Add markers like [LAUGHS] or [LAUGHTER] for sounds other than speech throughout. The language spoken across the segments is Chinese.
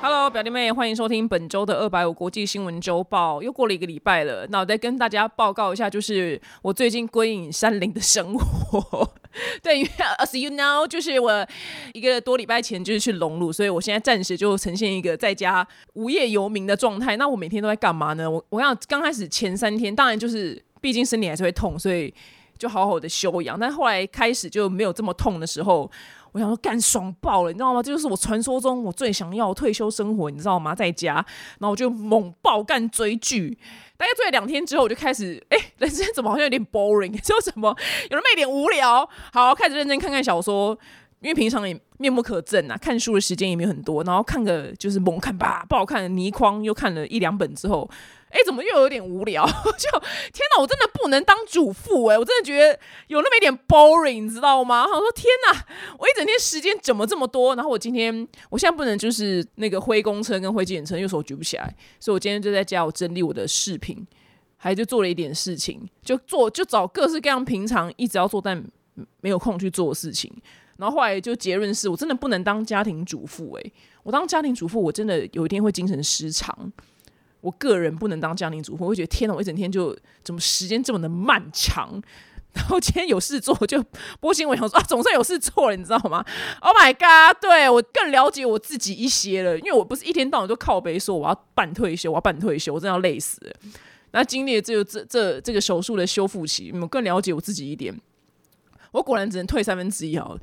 Hello，表弟妹，欢迎收听本周的二百五国际新闻周报。又过了一个礼拜了，那我再跟大家报告一下，就是我最近归隐山林的生活。[LAUGHS] 对，因为 as you know，就是我一个多礼拜前就是去融入，所以我现在暂时就呈现一个在家无业游民的状态。那我每天都在干嘛呢？我我想刚开始前三天，当然就是毕竟身体还是会痛，所以就好好的休养。但后来开始就没有这么痛的时候。我想说干爽爆了，你知道吗？这就是我传说中我最想要退休生活，你知道吗？在家，然后我就猛爆干追剧，大概追了两天之后，我就开始，哎，人生怎么好像有点 boring？[LAUGHS] 说什么有那么一点无聊？好，开始认真看看小说，因为平常也面目可憎啊，看书的时间也没有很多，然后看个就是猛看吧，不好看的泥筐又看了一两本之后。哎，怎么又有点无聊？[LAUGHS] 就天哪，我真的不能当主妇哎！我真的觉得有那么一点 boring，你知道吗？我说天哪，我一整天时间怎么这么多？然后我今天，我现在不能就是那个挥公车跟挥计程车，右手举不起来，所以我今天就在家我整理我的视频，还就做了一点事情，就做就找各式各样平常一直要做但没有空去做的事情。然后后来就结论是我真的不能当家庭主妇哎！我当家庭主妇，我真的有一天会精神失常。我个人不能当家庭主妇，我会觉得天哪，我一整天就怎么时间这么的漫长。[LAUGHS] 然后今天有事做，就播新闻，想说啊，总算有事做了，你知道吗？Oh my god！对我更了解我自己一些了，因为我不是一天到晚都靠背说我要办退休，我要办退休，我真的要累死了。那经历了这这这这个手术的修复期，我更了解我自己一点。我果然只能退三分之一好了。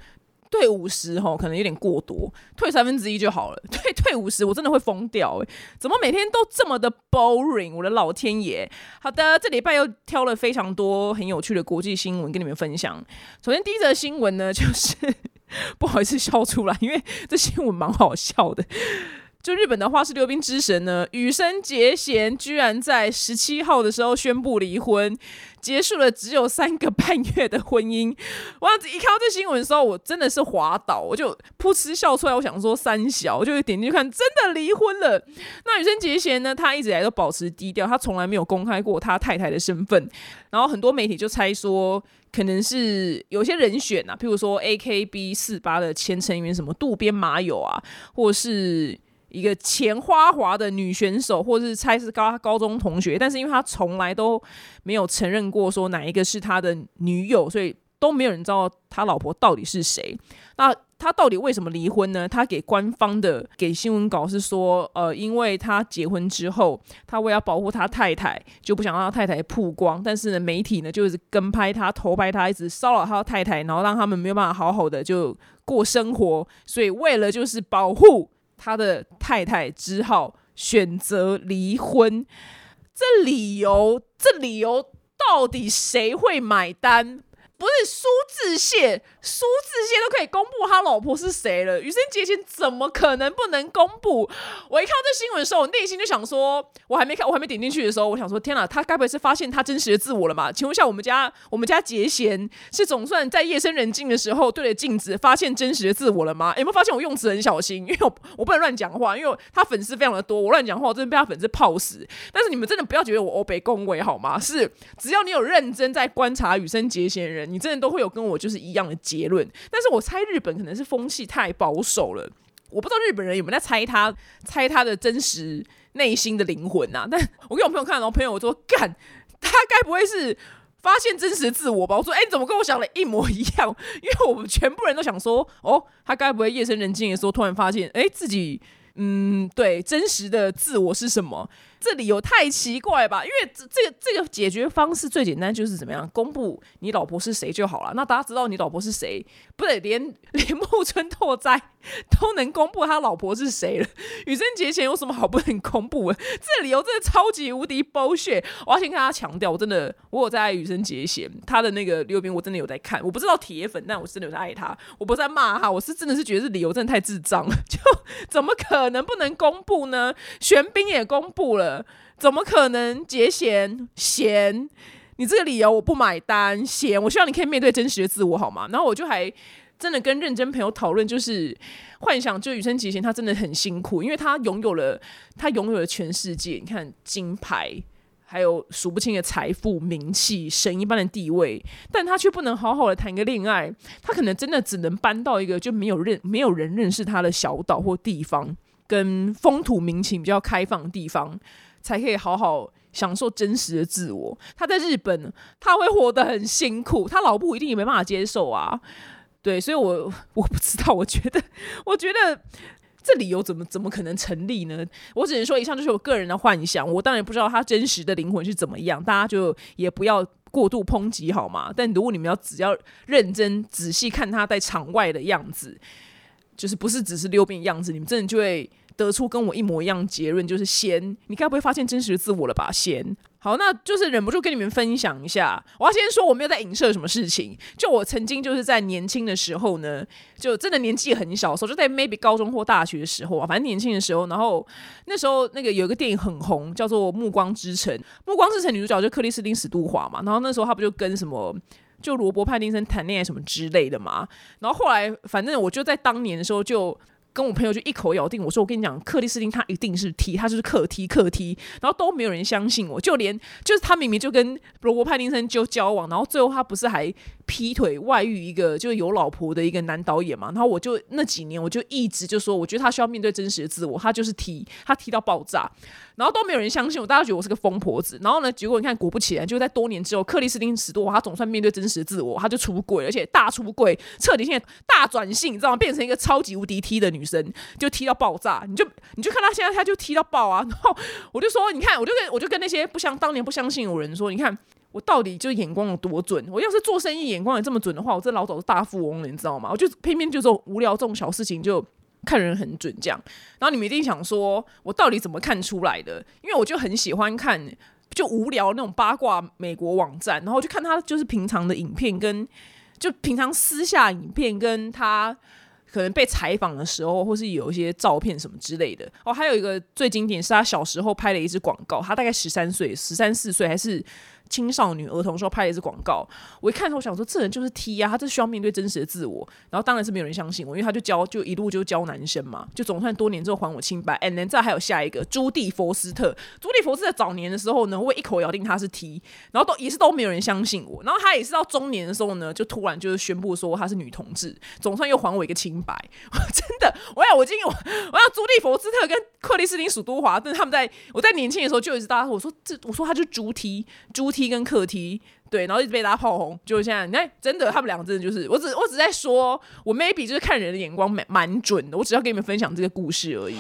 退五十吼，可能有点过多，退三分之一就好了。[LAUGHS] 退退五十，我真的会疯掉哎！怎么每天都这么的 boring？我的老天爷！好的，这礼拜又挑了非常多很有趣的国际新闻跟你们分享。首先第一则新闻呢，就是 [LAUGHS] 不好意思笑出来，因为这新闻蛮好笑的。就日本的花式溜冰之神呢，羽生结弦居然在十七号的时候宣布离婚，结束了只有三个半月的婚姻。[LAUGHS] 我一看到这新闻的时候，我真的是滑倒，我就噗嗤笑出来。我想说三小，我就点进去看，真的离婚了。那羽生结弦呢，他一直以来都保持低调，他从来没有公开过他太太的身份。然后很多媒体就猜说，可能是有些人选啊，譬如说 A K B 四八的前成员什么渡边麻友啊，或是。一个前花滑的女选手，或是猜是高高中同学，但是因为他从来都没有承认过说哪一个是他的女友，所以都没有人知道他老婆到底是谁。那他到底为什么离婚呢？他给官方的给新闻稿是说，呃，因为他结婚之后，他为了保护他太太，就不想让他太太曝光，但是呢，媒体呢就是跟拍他、偷拍他，一直骚扰他太太，然后让他们没有办法好好的就过生活，所以为了就是保护。他的太太只好选择离婚，这理由，这理由到底谁会买单？不是苏志燮，苏志燮都可以公布他老婆是谁了，羽生结弦怎么可能不能公布？我一看到这新闻的时候，我内心就想说，我还没看，我还没点进去的时候，我想说，天哪，他该不会是发现他真实的自我了嘛？请问一下，我们家我们家结弦是总算在夜深人静的时候对着镜子发现真实的自我了吗？有没有发现我用词很小心？因为我我不能乱讲话，因为他粉丝非常的多，我乱讲话，我真的被他粉丝泡死。但是你们真的不要觉得我欧北恭维好吗？是只要你有认真在观察羽生结弦人。你真的都会有跟我就是一样的结论，但是我猜日本可能是风气太保守了，我不知道日本人有没有在猜他猜他的真实内心的灵魂呐？但我给我朋友看，然后朋友说干，他该不会是发现真实自我吧？我说哎，你怎么跟我想的一模一样？因为我们全部人都想说，哦，他该不会夜深人静的时候突然发现，哎，自己嗯，对，真实的自我是什么？这理由太奇怪吧？因为这这个这个解决方式最简单，就是怎么样公布你老婆是谁就好了。那大家知道你老婆是谁，不得连 [LAUGHS] 连木村拓哉都能公布他老婆是谁了？羽生结弦有什么好不能公布的？这理由真的超级无敌 bullshit！我要先跟大家强调，我真的我有在爱羽生结弦，他的那个溜冰我真的有在看。我不知道铁粉，但我真的有在爱他。我不是在骂他，我是真的是觉得这理由真的太智障了。[LAUGHS] 就怎么可能不能公布呢？玄彬也公布了，怎么可能结弦弦？你这个理由我不买单。弦，我希望你可以面对真实的自我好吗？然后我就还真的跟认真朋友讨论，就是幻想，就羽生结弦他真的很辛苦，因为他拥有了他拥有了全世界，你看金牌。还有数不清的财富、名气、神一般的地位，但他却不能好好的谈个恋爱。他可能真的只能搬到一个就没有认、没有人认识他的小岛或地方，跟风土民情比较开放的地方，才可以好好享受真实的自我。他在日本，他会活得很辛苦，他老婆一定也没办法接受啊。对，所以我 [LAUGHS] 我不知道，我觉得，[LAUGHS] 我觉得。这理由怎么怎么可能成立呢？我只能说，以上就是我个人的幻想。我当然不知道他真实的灵魂是怎么样，大家就也不要过度抨击好吗？但如果你们要只要认真仔细看他在场外的样子，就是不是只是溜冰样子，你们真的就会得出跟我一模一样结论，就是仙，你该不会发现真实的自我了吧？仙。好，那就是忍不住跟你们分享一下。我要先说，我没有在影射什么事情。就我曾经就是在年轻的时候呢，就真的年纪很小的，时候就在 maybe 高中或大学的时候啊，反正年轻的时候。然后那时候那个有一个电影很红，叫做《暮光之城》。《暮光之城》女主角就克里斯汀史都华嘛。然后那时候她不就跟什么就罗伯·派丁森谈恋爱什么之类的嘛。然后后来反正我就在当年的时候就。跟我朋友就一口咬定，我说我跟你讲，克里斯汀他一定是 T，他就是克 T 克 T，然后都没有人相信我，就连就是他明明就跟罗伯派丁森就交往，然后最后他不是还劈腿外遇一个就是有老婆的一个男导演嘛，然后我就那几年我就一直就说，我觉得他需要面对真实的自我，他就是 T，他 T 到爆炸。然后都没有人相信我，大家觉得我是个疯婆子。然后呢，结果你看，果不其然，就在多年之后，克里斯汀·史多华他总算面对真实的自我，他就出柜，而且大出柜，彻底现在大转性，你知道吗？变成一个超级无敌踢的女生，就踢到爆炸。你就你就看他现在，他就踢到爆啊！[LAUGHS] 然后我就说，你看，我就跟我就跟那些不相当年不相信我人说，你看我到底就眼光有多准？我要是做生意眼光也这么准的话，我这老早是大富翁了，你知道吗？我就偏偏就这种无聊这种小事情就。看人很准，这样。然后你们一定想说，我到底怎么看出来的？因为我就很喜欢看，就无聊那种八卦美国网站，然后就看他就是平常的影片，跟就平常私下影片，跟他可能被采访的时候，或是有一些照片什么之类的。哦，还有一个最经典是他小时候拍了一支广告，他大概十三岁，十三四岁还是。青少年儿童时候拍的一支广告，我一看后想说，这人就是 T 啊，他这需要面对真实的自我。然后当然是没有人相信我，因为他就教，就一路就教男生嘛，就总算多年之后还我清白。And then 再还有下一个朱蒂佛斯特，朱蒂佛斯特早年的时候呢，我一口咬定他是 T，然后都也是都没有人相信我。然后他也是到中年的时候呢，就突然就是宣布说他是女同志，总算又还我一个清白。[LAUGHS] 真的，我要我今天我我要朱蒂佛斯特跟克里斯汀史都华，但是他们在我在年轻的时候就一直大家我说这我说他就是朱 T 朱梯跟客梯对，然后一直被大家炮轰，就现在你看，真的他们两个真的就是，我只我只在说，我 maybe 就是看人的眼光蛮蛮准的，我只要跟你们分享这个故事而已。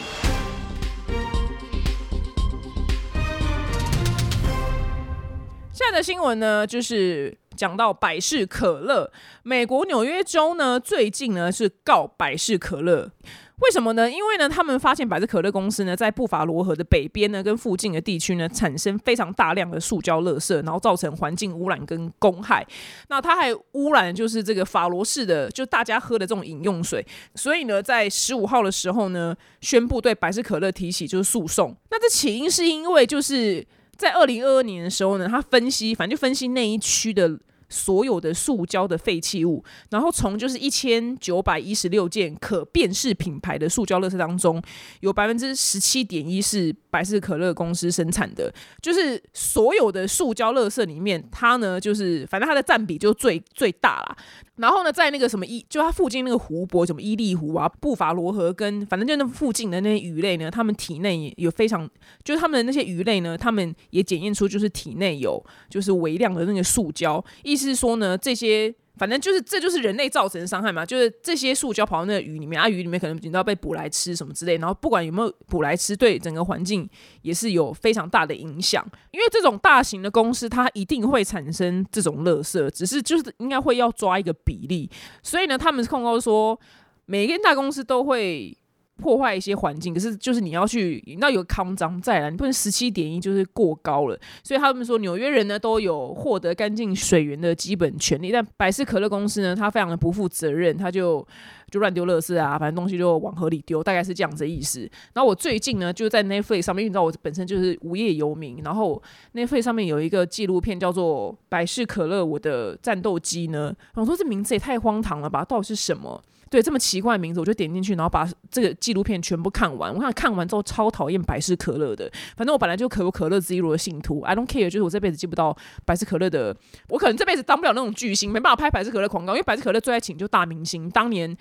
现在的新闻呢，就是讲到百事可乐，美国纽约州呢最近呢是告百事可乐。为什么呢？因为呢，他们发现百事可乐公司呢，在布法罗河的北边呢，跟附近的地区呢，产生非常大量的塑胶垃圾，然后造成环境污染跟公害。那它还污染就是这个法罗市的，就大家喝的这种饮用水。所以呢，在十五号的时候呢，宣布对百事可乐提起就是诉讼。那这起因是因为就是在二零二二年的时候呢，他分析，反正就分析那一区的。所有的塑胶的废弃物，然后从就是一千九百一十六件可辨识品牌的塑胶垃圾当中，有百分之十七点一是百事可乐公司生产的，就是所有的塑胶垃圾里面，它呢就是反正它的占比就最最大啦。然后呢，在那个什么伊，就它附近那个湖泊，什么伊利湖啊、布法罗河，跟反正就那附近的那些鱼类呢，它们体内有非常，就是它们的那些鱼类呢，它们也检验出就是体内有就是微量的那个塑胶，意思。是说呢，这些。反正就是，这就是人类造成的伤害嘛。就是这些塑胶跑到那个鱼里面，啊，鱼里面可能你知道被捕来吃什么之类。然后不管有没有捕来吃，对整个环境也是有非常大的影响。因为这种大型的公司，它一定会产生这种垃圾，只是就是应该会要抓一个比例。所以呢，他们是控告说，每一间大公司都会。破坏一些环境，可是就是你要去，那有康章在了，你不能十七点一就是过高了。所以他们说纽约人呢都有获得干净水源的基本权利，但百事可乐公司呢，他非常的不负责任，他就就乱丢垃圾啊，反正东西就往河里丢，大概是这样子意思。然后我最近呢就在 Netflix 上面，你知道我本身就是无业游民，然后 Netflix 上面有一个纪录片叫做《百事可乐我的战斗机》呢，我说这名字也太荒唐了吧，到底是什么？对，这么奇怪的名字，我就点进去，然后把这个纪录片全部看完。我看看完之后，超讨厌百事可乐的。反正我本来就可口可乐之一路的信徒，I don't care，就是我这辈子接不到百事可乐的，我可能这辈子当不了那种巨星，没办法拍百事可乐广告，因为百事可乐最爱请就大明星，当年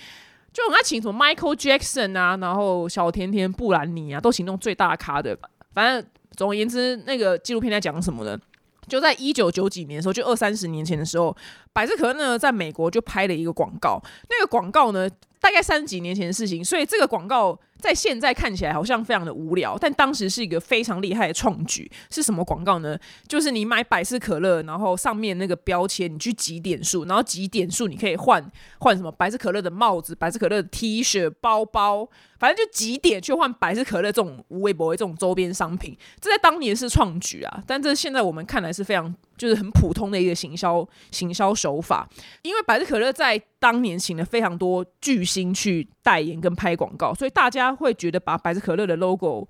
就很爱请什么 Michael Jackson 啊，然后小甜甜布兰妮啊，都请那种最大咖的。反正总而言之，那个纪录片在讲什么呢？就在一九九几年的时候，就二三十年前的时候，百事可乐呢在美国就拍了一个广告。那个广告呢，大概三十几年前的事情，所以这个广告在现在看起来好像非常的无聊，但当时是一个非常厉害的创举。是什么广告呢？就是你买百事可乐，然后上面那个标签，你去集点数，然后集点数你可以换换什么百事可乐的帽子、百事可乐的 T 恤、包包。反正就几点去换百事可乐这种无微博这种周边商品，这在当年是创举啊，但这现在我们看来是非常就是很普通的一个行销行销手法。因为百事可乐在当年请了非常多巨星去代言跟拍广告，所以大家会觉得把百事可乐的 logo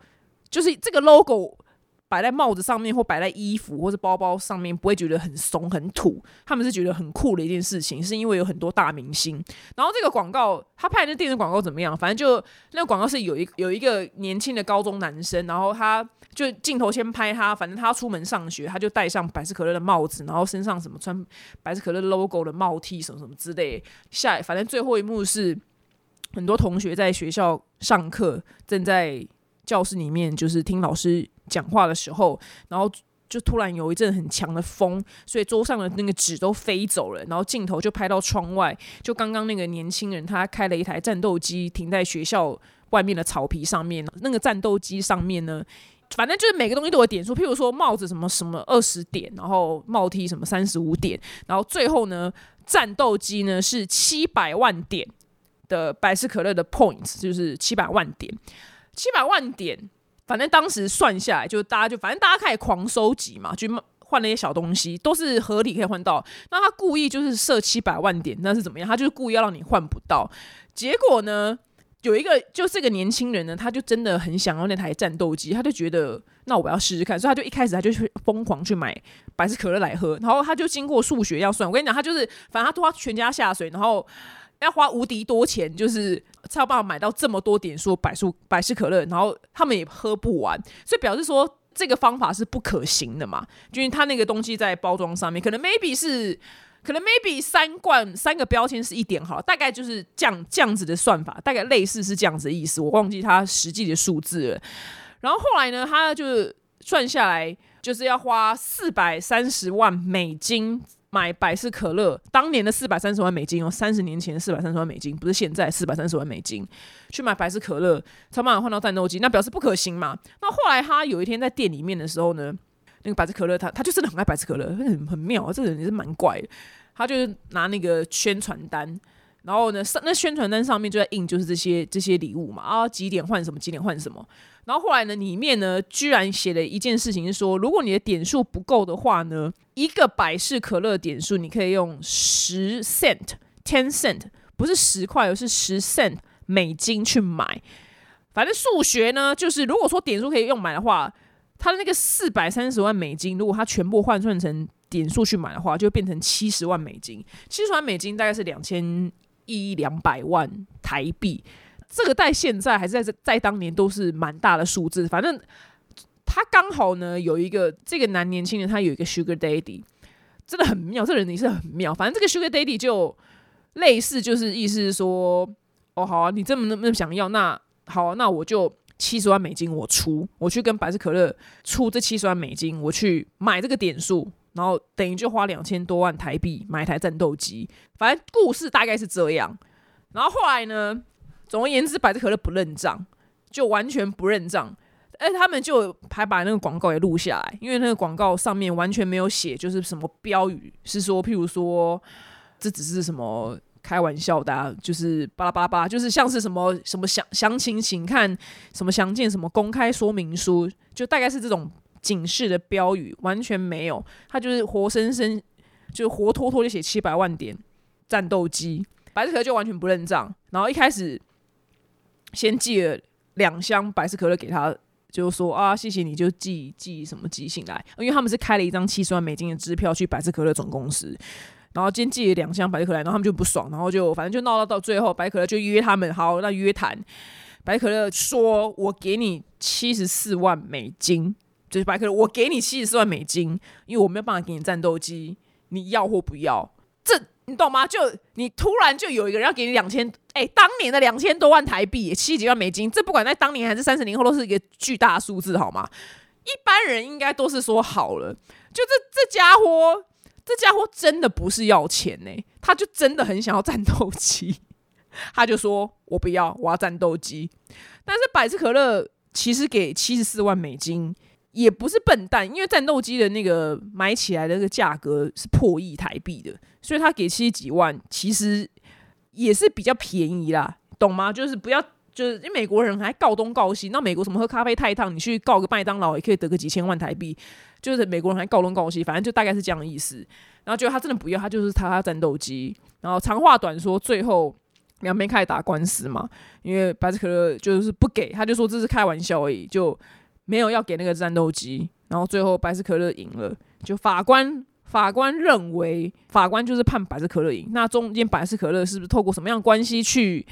就是这个 logo。摆在帽子上面，或摆在衣服或者包包上面，不会觉得很怂很土。他们是觉得很酷的一件事情，是因为有很多大明星。然后这个广告，他拍的电视广告怎么样？反正就那个广告是有一有一个年轻的高中男生，然后他就镜头先拍他，反正他出门上学，他就戴上百事可乐的帽子，然后身上什么穿百事可乐 logo 的帽 T 什么什么之类。下反正最后一幕是很多同学在学校上课，正在教室里面就是听老师。讲话的时候，然后就突然有一阵很强的风，所以桌上的那个纸都飞走了。然后镜头就拍到窗外，就刚刚那个年轻人他开了一台战斗机停在学校外面的草皮上面。那个战斗机上面呢，反正就是每个东西都有点数，譬如说帽子什么什么二十点，然后帽 T 什么三十五点，然后最后呢，战斗机呢是七百万点的百事可乐的 points，就是七百万点，七百万点。反正当时算下来，就大家就反正大家开始狂收集嘛，就换那些小东西，都是合理可以换到。那他故意就是设七百万点，那是怎么样？他就是故意要让你换不到。结果呢，有一个就这个年轻人呢，他就真的很想要那台战斗机，他就觉得那我要试试看，所以他就一开始他就去疯狂去买百事可乐来喝，然后他就经过数学要算。我跟你讲，他就是反正他拖全家下水，然后。要花无敌多钱，就是才有办法买到这么多点数百数百事可乐，然后他们也喝不完，所以表示说这个方法是不可行的嘛？就因他那个东西在包装上面，可能 maybe 是可能 maybe 三罐三个标签是一点好，大概就是这样这样子的算法，大概类似是这样子的意思，我忘记他实际的数字了。然后后来呢，他就是算下来就是要花四百三十万美金。买百事可乐，当年的四百三十万美金哦，三十年前四百三十万美金，不是现在四百三十万美金去买百事可乐，才办法换到战斗机，那表示不可行嘛。那后来他有一天在店里面的时候呢，那个百事可乐他他就真的很爱百事可乐，很很妙，这个人也是蛮怪的。他就是拿那个宣传单，然后呢上那宣传单上面就在印就是这些这些礼物嘛啊几点换什么几点换什么。然后后来呢，里面呢居然写了一件事情，是说如果你的点数不够的话呢，一个百事可乐点数你可以用十 cent，ten cent，不是十块，而是十 cent 美金去买。反正数学呢，就是如果说点数可以用买的话，它的那个四百三十万美金，如果它全部换算成点数去买的话，就变成七十万美金。七十万美金大概是两千一两百万台币。这个在现在还是在在当年都是蛮大的数字。反正他刚好呢有一个这个男年轻人，他有一个 Sugar Daddy，真的很妙。这个人也是很妙。反正这个 Sugar Daddy 就类似，就是意思是说，哦，好啊，你这么那么想要，那好，那我就七十万美金我出，我去跟百事可乐出这七十万美金，我去买这个点数。然后等于就花两千多万台币买一台战斗机。反正故事大概是这样。然后后来呢，总而言之，百事可乐不认账，就完全不认账。哎，他们就还把那个广告也录下来，因为那个广告上面完全没有写，就是什么标语，是说譬如说这只是什么开玩笑的，啊，就是巴拉巴拉巴拉，就是像是什么什么详详情，请看什么详见什么公开说明书，就大概是这种警示的标语，完全没有。他就是活生生就活脱脱就写七百万点战斗机，百事可乐就完全不认账，然后一开始先寄了两箱百事可乐给他。就说啊，谢谢你，就寄寄什么寄信来，因为他们是开了一张七十万美金的支票去百事可乐总公司，然后今天寄了两箱百事可乐，然后他们就不爽，然后就反正就闹到到最后，百事可乐就约他们，好，那约谈，百事可乐说，我给你七十四万美金，就是百事可乐，我给你七十四万美金，因为我没有办法给你战斗机，你要或不要？这。你懂吗？就你突然就有一个人要给你两千，哎，当年的两千多万台币，七几万美金，这不管在当年还是三十年后，都是一个巨大数字，好吗？一般人应该都是说好了，就这这家伙，这家伙真的不是要钱呢，他就真的很想要战斗机，他就说我不要，我要战斗机。但是百事可乐其实给七十四万美金。也不是笨蛋，因为战斗机的那个买起来的那个价格是破亿台币的，所以他给七十几万，其实也是比较便宜啦，懂吗？就是不要，就是因为美国人还告东告西，那美国什么喝咖啡太烫，你去告个麦当劳也可以得个几千万台币，就是美国人还告东告西，反正就大概是这样的意思。然后就他真的不要，他就是他战斗机。然后长话短说，最后两边开始打官司嘛，因为百事可乐就是不给，他就说这是开玩笑而已，就。没有要给那个战斗机，然后最后百事可乐赢了。就法官法官认为，法官就是判百事可乐赢。那中间百事可乐是不是透过什么样关系去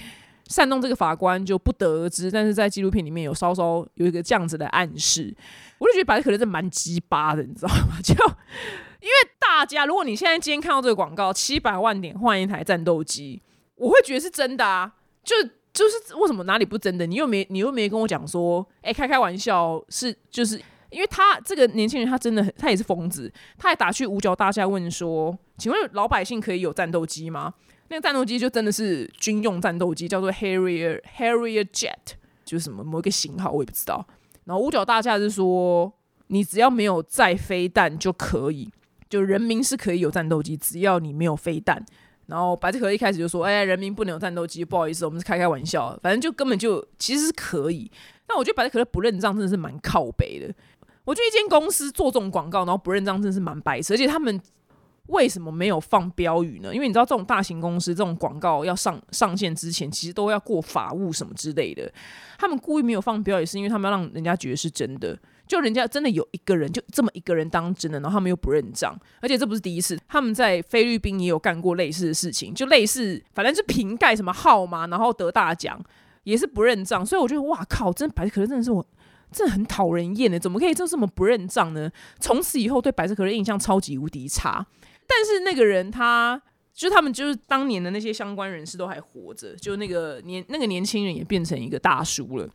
煽动这个法官，就不得而知。但是在纪录片里面有稍稍有一个这样子的暗示，我就觉得百事可乐是蛮鸡巴的，你知道吗？[LAUGHS] 就因为大家，如果你现在今天看到这个广告，七百万点换一台战斗机，我会觉得是真的啊，就。就是为什么哪里不真的？你又没你又没跟我讲说，哎，开开玩笑是就是因为他这个年轻人他真的很他也是疯子，他还打去五角大厦问说，请问老百姓可以有战斗机吗？那个战斗机就真的是军用战斗机，叫做 Harrier Harrier Jet，就是什么某一个型号我也不知道。然后五角大厦是说，你只要没有载飞弹就可以，就人民是可以有战斗机，只要你没有飞弹。然后白志可一开始就说：“哎，人民不能有战斗机，不好意思，我们是开开玩笑，反正就根本就其实是可以。”但我觉得白志可乐不认账真的是蛮靠北的。我觉得一间公司做这种广告，然后不认账真的是蛮白痴。而且他们为什么没有放标语呢？因为你知道，这种大型公司这种广告要上上线之前，其实都要过法务什么之类的。他们故意没有放标语，是因为他们要让人家觉得是真的。就人家真的有一个人，就这么一个人当真的，然后他们又不认账，而且这不是第一次，他们在菲律宾也有干过类似的事情，就类似，反正是瓶盖什么号码，然后得大奖，也是不认账，所以我觉得哇靠，真的百事可乐真的是我，真的很讨人厌的，怎么可以就这么不认账呢？从此以后对百事可乐印象超级无敌差。但是那个人他，就他们就是当年的那些相关人士都还活着，就那个年那个年轻人也变成一个大叔了。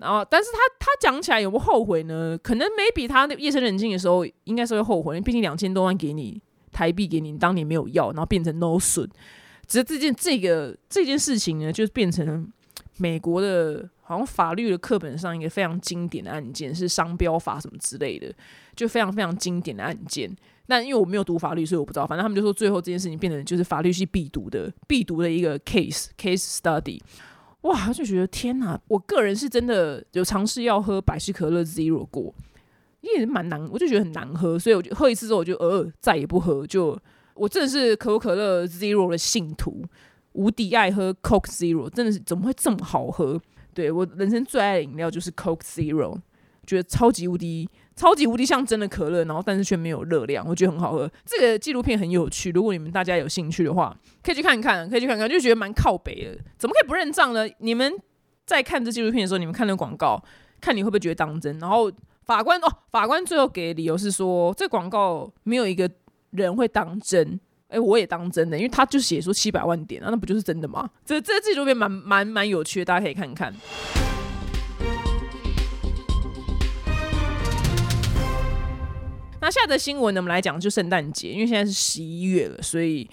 然后，但是他他讲起来有没有后悔呢？可能 maybe 他夜深人静的时候，应该是会后悔，毕竟两千多万给你台币给你，当年没有要，然后变成 no 损。只是这件这个这件事情呢，就变成美国的好像法律的课本上一个非常经典的案件，是商标法什么之类的，就非常非常经典的案件。但因为我没有读法律，所以我不知道。反正他们就说最后这件事情变成就是法律系必读的必读的一个 case case study。哇，就觉得天哪！我个人是真的有尝试要喝百事可乐 Zero 过，也蛮难，我就觉得很难喝，所以我就喝一次之后，我就呃再也不喝。就我真的是可口可乐 Zero 的信徒，无敌爱喝 Coke Zero，真的是怎么会这么好喝？对我人生最爱的饮料就是 Coke Zero，觉得超级无敌。超级无敌像真的可乐，然后但是却没有热量，我觉得很好喝。这个纪录片很有趣，如果你们大家有兴趣的话，可以去看看，可以去看看，就觉得蛮靠北的。怎么可以不认账呢？你们在看这纪录片的时候，你们看那个广告，看你会不会觉得当真？然后法官哦，法官最后给的理由是说，这广告没有一个人会当真。哎，我也当真的，因为他就写说七百万点啊，那不就是真的吗？这这纪录片蛮蛮蛮有趣的，大家可以看看。那下的新闻呢，我们来讲就圣诞节，因为现在是十一月了，所以。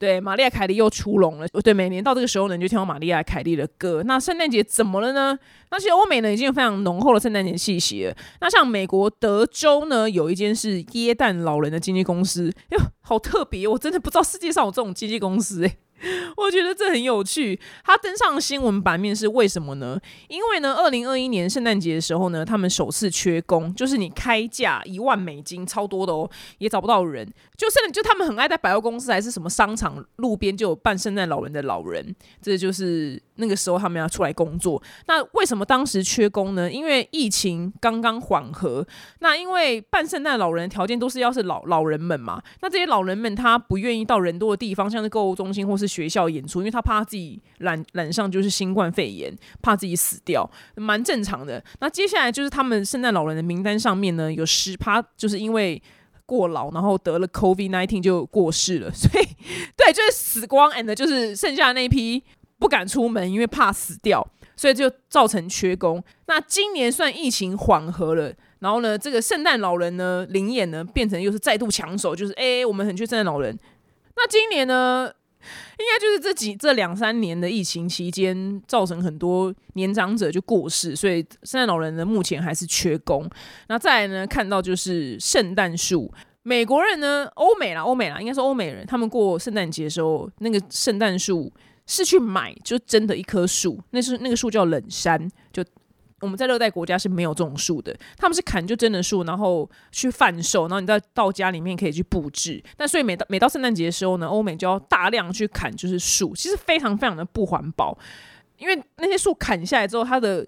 对，玛丽亚·凯莉又出笼了。对，每年到这个时候呢，你就听到玛丽亚·凯莉的歌。那圣诞节怎么了呢？那其实欧美呢已经有非常浓厚的圣诞节气息了。那像美国德州呢，有一间是耶诞老人的经纪公司，哟，好特别！我真的不知道世界上有这种经纪公司诶。[LAUGHS] 我觉得这很有趣。他登上新闻版面是为什么呢？因为呢，二零二一年圣诞节的时候呢，他们首次缺工，就是你开价一万美金，超多的哦，也找不到人。就圣诞，就他们很爱在百货公司还是什么商场路边就有扮圣诞老人的老人，这就是那个时候他们要出来工作。那为什么当时缺工呢？因为疫情刚刚缓和。那因为扮圣诞老人条件都是要是老老人们嘛，那这些老人们他不愿意到人多的地方，像是购物中心或是。学校演出，因为他怕自己染染上就是新冠肺炎，怕自己死掉，蛮正常的。那接下来就是他们圣诞老人的名单上面呢，有十趴就是因为过劳，然后得了 COVID nineteen 就过世了。所以，对，就是死光，and 就是剩下那一批不敢出门，因为怕死掉，所以就造成缺工。那今年算疫情缓和了，然后呢，这个圣诞老人呢，灵演呢，变成又是再度抢手，就是哎，我们很缺圣诞老人。那今年呢？应该就是这几这两三年的疫情期间，造成很多年长者就过世，所以圣诞老人呢目前还是缺工。那再来呢，看到就是圣诞树，美国人呢，欧美啦，欧美啦，应该是欧美人，他们过圣诞节的时候，那个圣诞树是去买，就真的一棵树，那是那个树叫冷杉，我们在热带国家是没有这种树的，他们是砍就真的树，然后去贩售，然后你再到家里面可以去布置。但所以每到每到圣诞节的时候呢，欧美就要大量去砍就是树，其实非常非常的不环保，因为那些树砍下来之后，它的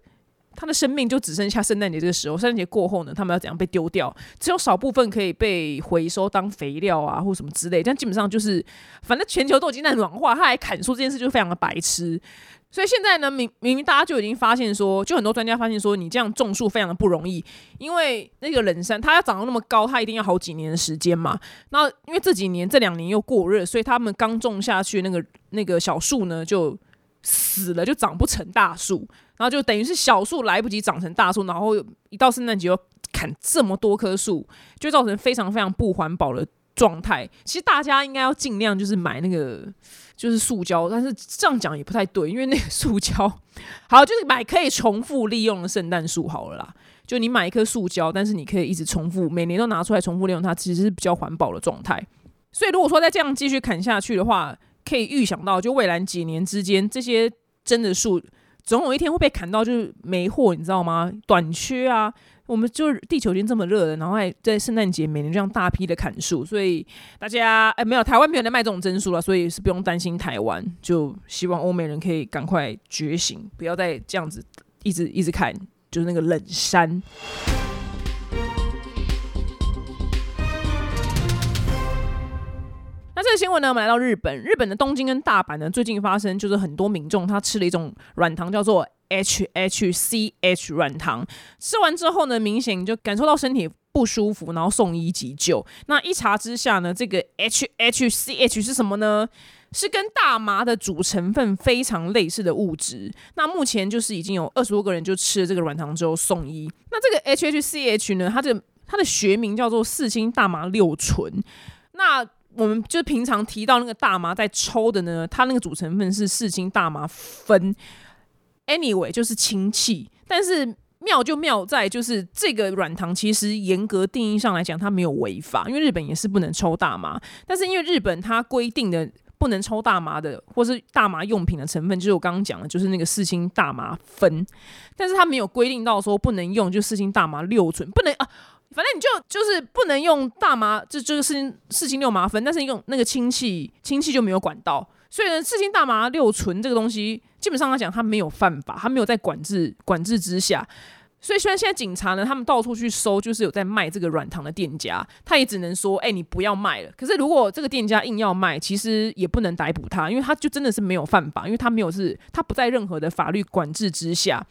它的生命就只剩下圣诞节这个时候。圣诞节过后呢，他们要怎样被丢掉？只有少部分可以被回收当肥料啊，或什么之类。但基本上就是，反正全球都已经在暖化，他还砍树这件事就非常的白痴。所以现在呢，明明明大家就已经发现说，就很多专家发现说，你这样种树非常的不容易，因为那个冷杉它要长到那么高，它一定要好几年的时间嘛。那因为这几年这两年又过热，所以他们刚种下去那个那个小树呢就死了，就长不成大树，然后就等于是小树来不及长成大树，然后一到圣诞节又砍这么多棵树，就造成非常非常不环保的状态。其实大家应该要尽量就是买那个。就是塑胶，但是这样讲也不太对，因为那个塑胶好，就是买可以重复利用的圣诞树好了啦。就你买一棵塑胶，但是你可以一直重复，每年都拿出来重复利用它，其实是比较环保的状态。所以如果说再这样继续砍下去的话，可以预想到，就未来几年之间，这些真的树总有一天会被砍到，就是没货，你知道吗？短缺啊。我们就地球已经这么热了，然后还在圣诞节每年这样大批的砍树，所以大家哎没有台湾没有在卖这种真树了，所以是不用担心台湾。就希望欧美人可以赶快觉醒，不要再这样子一直一直砍，就是那个冷山。那这个新闻呢，我们来到日本，日本的东京跟大阪呢，最近发生就是很多民众他吃了一种软糖，叫做。HHCH 软糖吃完之后呢，明显就感受到身体不舒服，然后送医急救。那一查之下呢，这个 HHCH 是什么呢？是跟大麻的主成分非常类似的物质。那目前就是已经有二十多个人就吃了这个软糖之后送医。那这个 HHCH 呢，它的它的学名叫做四氢大麻六醇。那我们就平常提到那个大麻在抽的呢，它那个主成分是四氢大麻酚。Anyway，就是氢气，但是妙就妙在就是这个软糖其实严格定义上来讲，它没有违法，因为日本也是不能抽大麻，但是因为日本它规定的不能抽大麻的或是大麻用品的成分，就是我刚刚讲的，就是那个四氢大麻酚，但是它没有规定到说不能用就四氢大麻六醇，不能啊，反正你就就是不能用大麻，就就是四氢四氢六麻酚，但是用那个氢气氢气就没有管道。所以呢，四氢大麻六醇这个东西，基本上来讲，它没有犯法，它没有在管制管制之下。所以虽然现在警察呢，他们到处去搜，就是有在卖这个软糖的店家，他也只能说，哎，你不要卖了。可是如果这个店家硬要卖，其实也不能逮捕他，因为他就真的是没有犯法，因为他没有是，他不在任何的法律管制之下。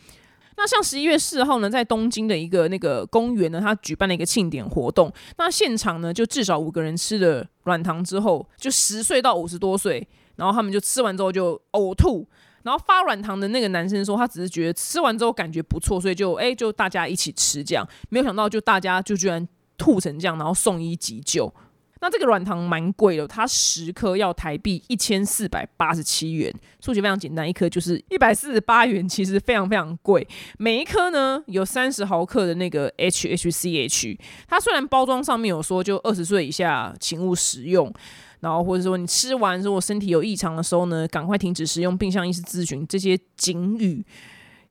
那像十一月四号呢，在东京的一个那个公园呢，他举办了一个庆典活动，那现场呢，就至少五个人吃了软糖之后，就十岁到五十多岁。然后他们就吃完之后就呕吐，然后发软糖的那个男生说他只是觉得吃完之后感觉不错，所以就哎就大家一起吃这样，没有想到就大家就居然吐成这样，然后送医急救。那这个软糖蛮贵的，它十颗要台币一千四百八十七元，数学非常简单，一颗就是一百四十八元，其实非常非常贵。每一颗呢有三十毫克的那个 HHCH，它虽然包装上面有说就二十岁以下请勿食用，然后或者说你吃完如果身体有异常的时候呢，赶快停止食用，并向医师咨询这些警语。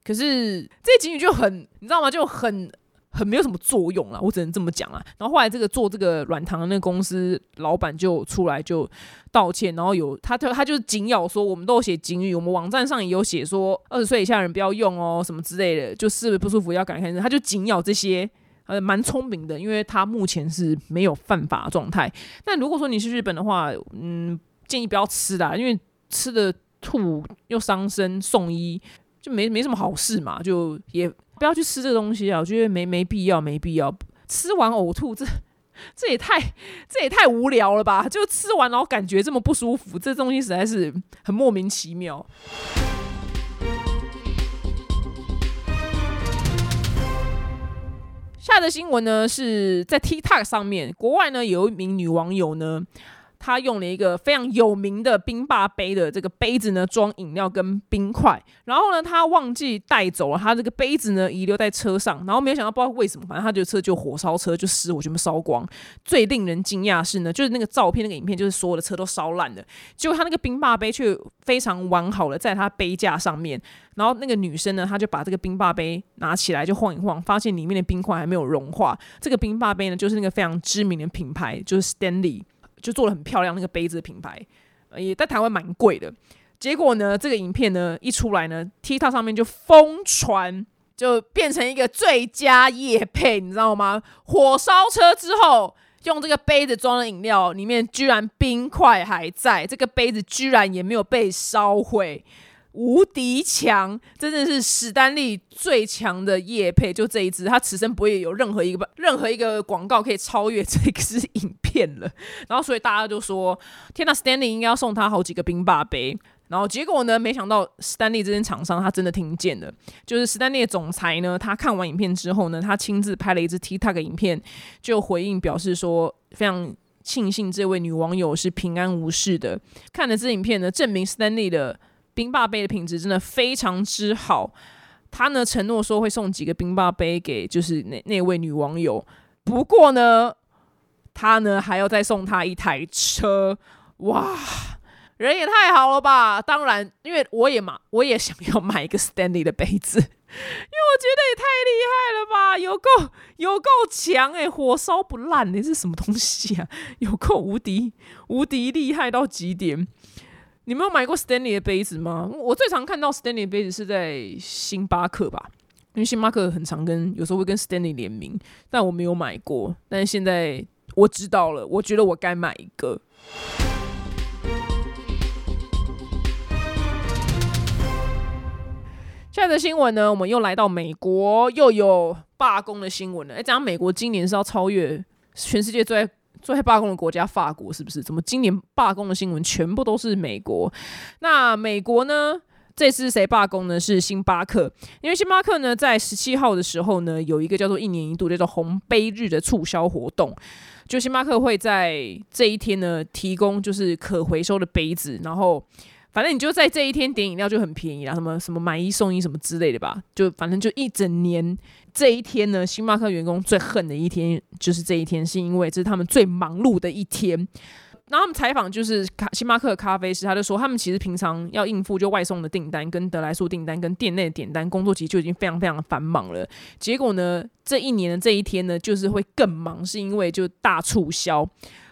可是这些警语就很，你知道吗？就很。很没有什么作用了，我只能这么讲啊。然后后来这个做这个软糖的那个公司老板就出来就道歉，然后有他他他就紧咬说，我们都有写警语，我们网站上也有写说二十岁以下人不要用哦，什么之类的，就是不舒服要赶快看他就紧咬这些，呃，蛮聪明的，因为他目前是没有犯法状态。但如果说你是日本的话，嗯，建议不要吃啦，因为吃的吐又伤身，送医就没没什么好事嘛，就也。不要去吃这个东西啊！我觉得没没必要，没必要吃完呕吐，这这也太这也太无聊了吧？就吃完然后感觉这么不舒服，这东西实在是很莫名其妙。下的新闻呢是在 TikTok 上面，国外呢有一名女网友呢。他用了一个非常有名的冰霸杯的这个杯子呢，装饮料跟冰块。然后呢，他忘记带走了，他这个杯子呢遗留在车上。然后没有想到，不知道为什么，反正他这个车就火烧车，就失火全部烧光。最令人惊讶是呢，就是那个照片、那个影片，就是所有的车都烧烂了，结果他那个冰霸杯却非常完好的在他杯架上面。然后那个女生呢，她就把这个冰霸杯拿起来就晃一晃，发现里面的冰块还没有融化。这个冰霸杯呢，就是那个非常知名的品牌，就是 Stanley。就做的很漂亮，那个杯子的品牌也在台湾蛮贵的。结果呢，这个影片呢一出来呢，TikTok 上面就疯传，就变成一个最佳夜配，你知道吗？火烧车之后，用这个杯子装的饮料，里面居然冰块还在，这个杯子居然也没有被烧毁。无敌强，真的是史丹利最强的叶配，就这一支，他此生不会有任何一个任何一个广告可以超越这个支影片了。然后，所以大家就说：“天呐，史丹利应该要送他好几个冰霸杯。”然后结果呢，没想到史丹利这间厂商他真的听见了，就是史丹利的总裁呢，他看完影片之后呢，他亲自拍了一支 TikTok 影片，就回应表示说，非常庆幸这位女网友是平安无事的。看了这支影片呢，证明史丹利的。冰霸杯的品质真的非常之好，他呢承诺说会送几个冰霸杯给就是那那位女网友，不过呢，他呢还要再送她一台车，哇，人也太好了吧！当然，因为我也嘛，我也想要买一个 Stanley 的杯子，因为我觉得也太厉害了吧，有够有够强诶，火烧不烂的是什么东西啊？有够无敌无敌厉害到极点。你没有买过 Stanley 的杯子吗？我最常看到 Stanley 的杯子是在星巴克吧，因为星巴克很常跟有时候会跟 Stanley 联名，但我没有买过。但是现在我知道了，我觉得我该买一个。下一则新闻呢，我们又来到美国，又有罢工的新闻了。哎，讲美国今年是要超越全世界最。最罢工的国家法国是不是？怎么今年罢工的新闻全部都是美国？那美国呢？这次谁罢工呢？是星巴克。因为星巴克呢，在十七号的时候呢，有一个叫做一年一度叫做红杯日的促销活动。就星巴克会在这一天呢，提供就是可回收的杯子，然后。反正你就在这一天点饮料就很便宜啦，什么什么买一送一什么之类的吧，就反正就一整年这一天呢，星巴克员工最恨的一天就是这一天，是因为这是他们最忙碌的一天。然后他们采访就是咖星巴克咖啡师，他就说他们其实平常要应付就外送的订单、跟德莱素订单、跟店内的点单工作，其实就已经非常非常的繁忙了。结果呢，这一年的这一天呢，就是会更忙，是因为就大促销，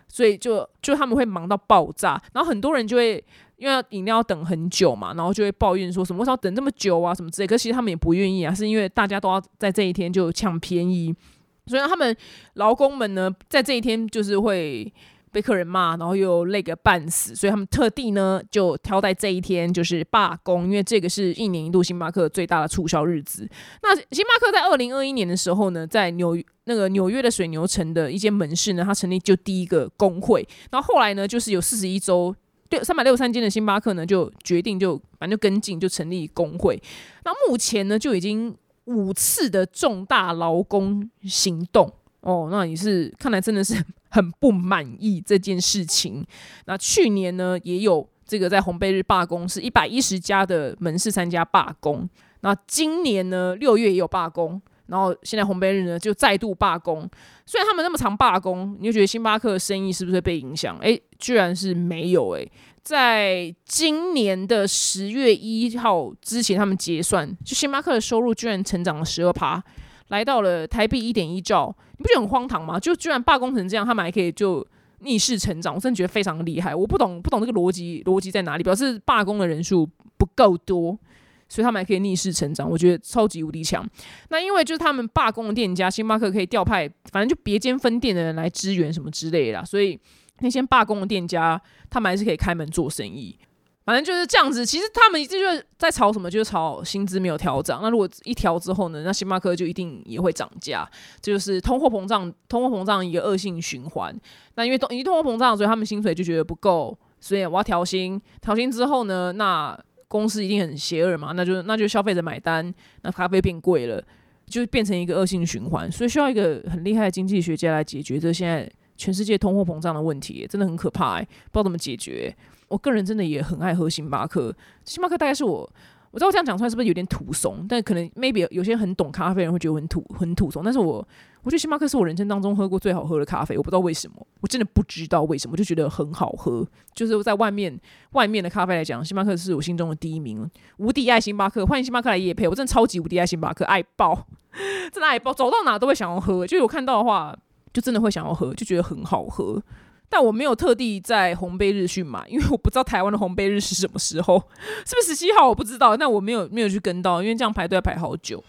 所以就就他们会忙到爆炸，然后很多人就会。因为饮料要等很久嘛，然后就会抱怨说什么为什么要等这么久啊，什么之类。可其实他们也不愿意啊，是因为大家都要在这一天就抢便宜，所以他们劳工们呢，在这一天就是会被客人骂，然后又累个半死，所以他们特地呢就挑在这一天就是罢工，因为这个是一年一度星巴克最大的促销日子。那星巴克在二零二一年的时候呢，在纽那个纽约的水牛城的一间门市呢，它成立就第一个工会，然后后来呢，就是有四十一周。六三百六十三间的星巴克呢，就决定就反正就跟进，就成立工会。那目前呢，就已经五次的重大劳工行动，哦，那也是看来真的是很不满意这件事情。那去年呢，也有这个在红贝日罢工，是一百一十家的门市参加罢工。那今年呢，六月也有罢工，然后现在红贝日呢就再度罢工。虽然他们那么常罢工，你就觉得星巴克的生意是不是被影响？诶，居然是没有诶。在今年的十月一号之前，他们结算，就星巴克的收入居然成长了十二趴，来到了台币一点一兆，你不觉得很荒唐吗？就居然罢工成这样，他们还可以就逆势成长，我真的觉得非常厉害。我不懂，不懂这个逻辑，逻辑在哪里？表示罢工的人数不够多，所以他们还可以逆势成长，我觉得超级无敌强。那因为就是他们罢工的店家，星巴克可以调派，反正就别间分店的人来支援什么之类的，所以。那些罢工的店家，他们还是可以开门做生意。反正就是这样子。其实他们这就是在炒什么，就是炒薪资没有调涨。那如果一调之后呢，那星巴克就一定也会涨价。这就是通货膨胀，通货膨胀一个恶性循环。那因为通，因为通货膨胀，所以他们薪水就觉得不够，所以我要调薪。调薪之后呢，那公司一定很邪恶嘛，那就那就消费者买单，那咖啡变贵了，就变成一个恶性循环。所以需要一个很厉害的经济学家来解决这现在。全世界通货膨胀的问题真的很可怕，不知道怎么解决。我个人真的也很爱喝星巴克，星巴克大概是我，我知道这样讲出来是不是有点土怂？但可能 maybe 有些很懂咖啡人会觉得很土很土怂，但是我我觉得星巴克是我人生当中喝过最好喝的咖啡，我不知道为什么，我真的不知道为什么，就觉得很好喝。就是在外面外面的咖啡来讲，星巴克是我心中的第一名，无敌爱星巴克，欢迎星巴克来夜配，我真的超级无敌爱星巴克，爱爆，真的爱爆，走到哪都会想要喝，就有看到的话。就真的会想要喝，就觉得很好喝，但我没有特地在红杯日去买，因为我不知道台湾的红杯日是什么时候，是不是十七号我不知道，但我没有没有去跟到，因为这样排队要排好久。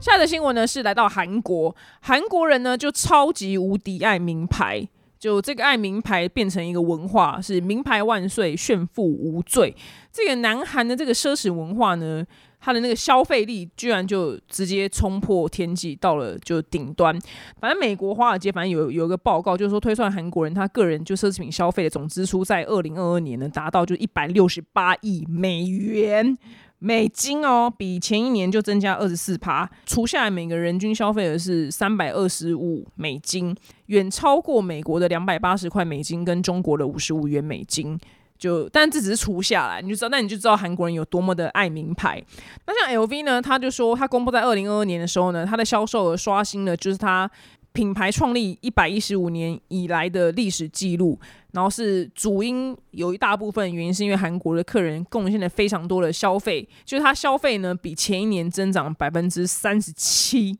下一个新闻呢是来到韩国，韩国人呢就超级无敌爱名牌，就这个爱名牌变成一个文化，是名牌万岁，炫富无罪。这个南韩的这个奢侈文化呢。它的那个消费力居然就直接冲破天际，到了就顶端。反正美国华尔街反正有有一个报告，就是说推算韩国人他个人就奢侈品消费的总支出，在二零二二年呢达到就一百六十八亿美元美金哦，比前一年就增加二十四趴。除下来每个人均消费额是三百二十五美金，远超过美国的两百八十块美金跟中国的五十五元美金。就，但这只是除下来，你就知道，那你就知道韩国人有多么的爱名牌。那像 LV 呢，他就说，他公布在二零二二年的时候呢，它的销售额刷新了，就是它品牌创立一百一十五年以来的历史记录。然后是主因有一大部分原因是因为韩国的客人贡献了非常多的消费，就是他消费呢比前一年增长百分之三十七。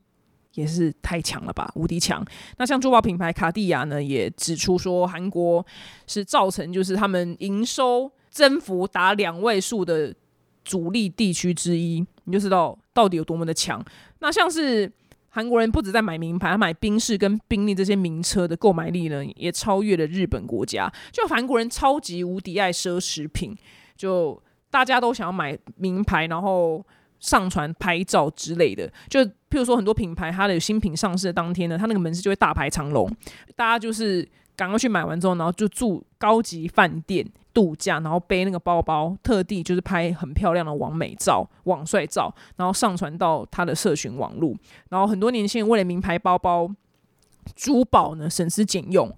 也是太强了吧，无敌强。那像珠宝品牌卡地亚呢，也指出说，韩国是造成就是他们营收增幅达两位数的主力地区之一，你就知道到底有多么的强。那像是韩国人不止在买名牌，买宾士跟宾利这些名车的购买力呢，也超越了日本国家。就韩国人超级无敌爱奢侈品，就大家都想要买名牌，然后。上传拍照之类的，就譬如说很多品牌，它的新品上市的当天呢，它那个门市就会大排长龙，大家就是赶快去买完之后，然后就住高级饭店度假，然后背那个包包，特地就是拍很漂亮的网美照、网帅照，然后上传到他的社群网络。然后很多年轻人为了名牌包包、珠宝呢，省吃俭用，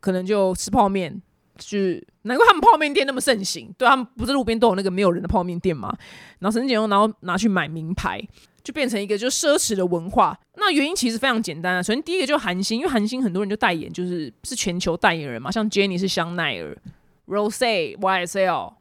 可能就吃泡面。是难怪他们泡面店那么盛行，对他们不是路边都有那个没有人的泡面店嘛？然后省吃俭用，然后拿去买名牌，就变成一个就奢侈的文化。那原因其实非常简单啊。首先第一个就是韩星，因为韩星很多人就代言，就是是全球代言人嘛。像 Jennie 是香奈儿，Rose YSL，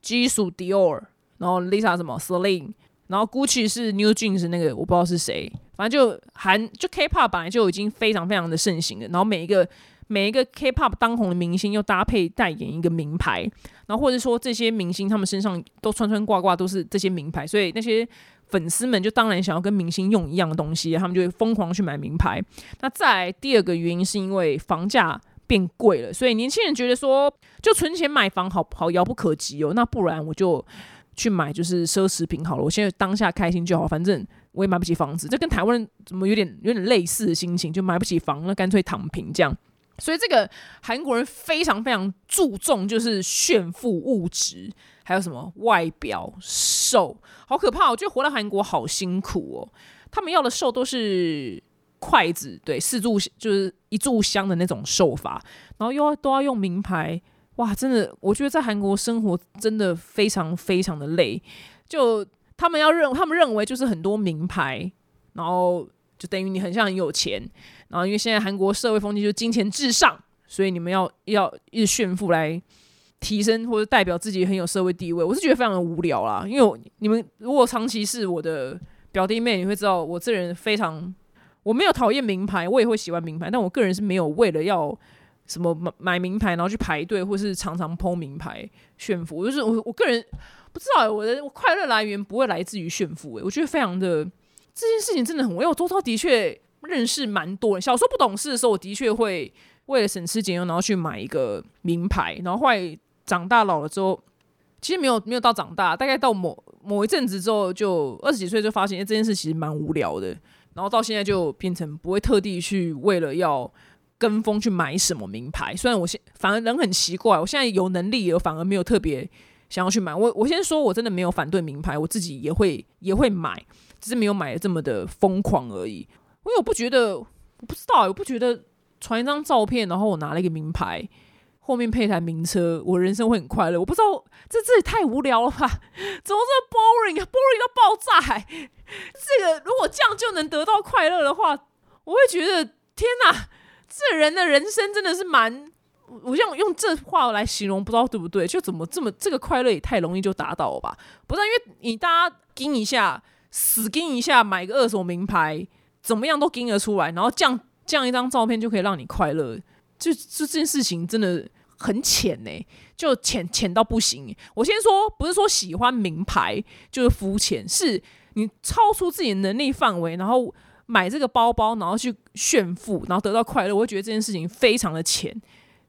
基属 Dior，然后 Lisa 什么 Celine，然后 Gucci 是 New Jeans 那个我不知道是谁，反正就韩就 K-pop 本来就已经非常非常的盛行了，然后每一个。每一个 K-pop 当红的明星又搭配代言一个名牌，然后或者说这些明星他们身上都穿穿挂挂都是这些名牌，所以那些粉丝们就当然想要跟明星用一样的东西，他们就会疯狂去买名牌。那再来第二个原因是因为房价变贵了，所以年轻人觉得说就存钱买房好好遥不可及哦，那不然我就去买就是奢侈品好了，我现在当下开心就好，反正我也买不起房子，这跟台湾怎么有点有点类似的心情，就买不起房，那干脆躺平这样。所以这个韩国人非常非常注重就是炫富物质，还有什么外表瘦，好可怕！我觉得活在韩国好辛苦哦。他们要的瘦都是筷子，对，四柱就是一炷香的那种瘦法，然后又要都要用名牌，哇，真的，我觉得在韩国生活真的非常非常的累。就他们要认，他们认为就是很多名牌，然后就等于你很像很有钱，然后因为现在韩国社会风气就是金钱至上，所以你们要要一直炫富来提升或者代表自己很有社会地位。我是觉得非常的无聊啦，因为你们如果长期是我的。表弟妹，你会知道我这人非常，我没有讨厌名牌，我也会喜欢名牌，但我个人是没有为了要什么买买名牌，然后去排队，或是常常抛名牌炫富。我就是我我个人不知道我的快乐来源不会来自于炫富。诶，我觉得非常的这件事情真的很，因为我周遭的确认识蛮多人。小时候不懂事的时候，我的确会为了省吃俭用，然后去买一个名牌，然后后来长大老了之后。其实没有没有到长大，大概到某某一阵子之后，就二十几岁就发现，这件事其实蛮无聊的。然后到现在就变成不会特地去为了要跟风去买什么名牌。虽然我现反而人很奇怪，我现在有能力，而反而没有特别想要去买。我我先说我真的没有反对名牌，我自己也会也会买，只是没有买的这么的疯狂而已。因为我不觉得，我不知道，我不觉得传一张照片，然后我拿了一个名牌。后面配一台名车，我人生会很快乐。我不知道这这也太无聊了吧？[LAUGHS] 怎么这么 boring，boring 到爆炸？这个如果这样就能得到快乐的话，我会觉得天哪，这人的人生真的是蛮……我用用这话来形容，不知道对不对？就怎么这么这个快乐也太容易就达到了吧？不是因为你大家盯一下，死盯一下，买个二手名牌，怎么样都盯得出来，然后这样这样一张照片就可以让你快乐。就这件事情真的很浅呢，就浅浅到不行。我先说，不是说喜欢名牌就是肤浅，是你超出自己能力范围，然后买这个包包，然后去炫富，然后得到快乐，我会觉得这件事情非常的浅。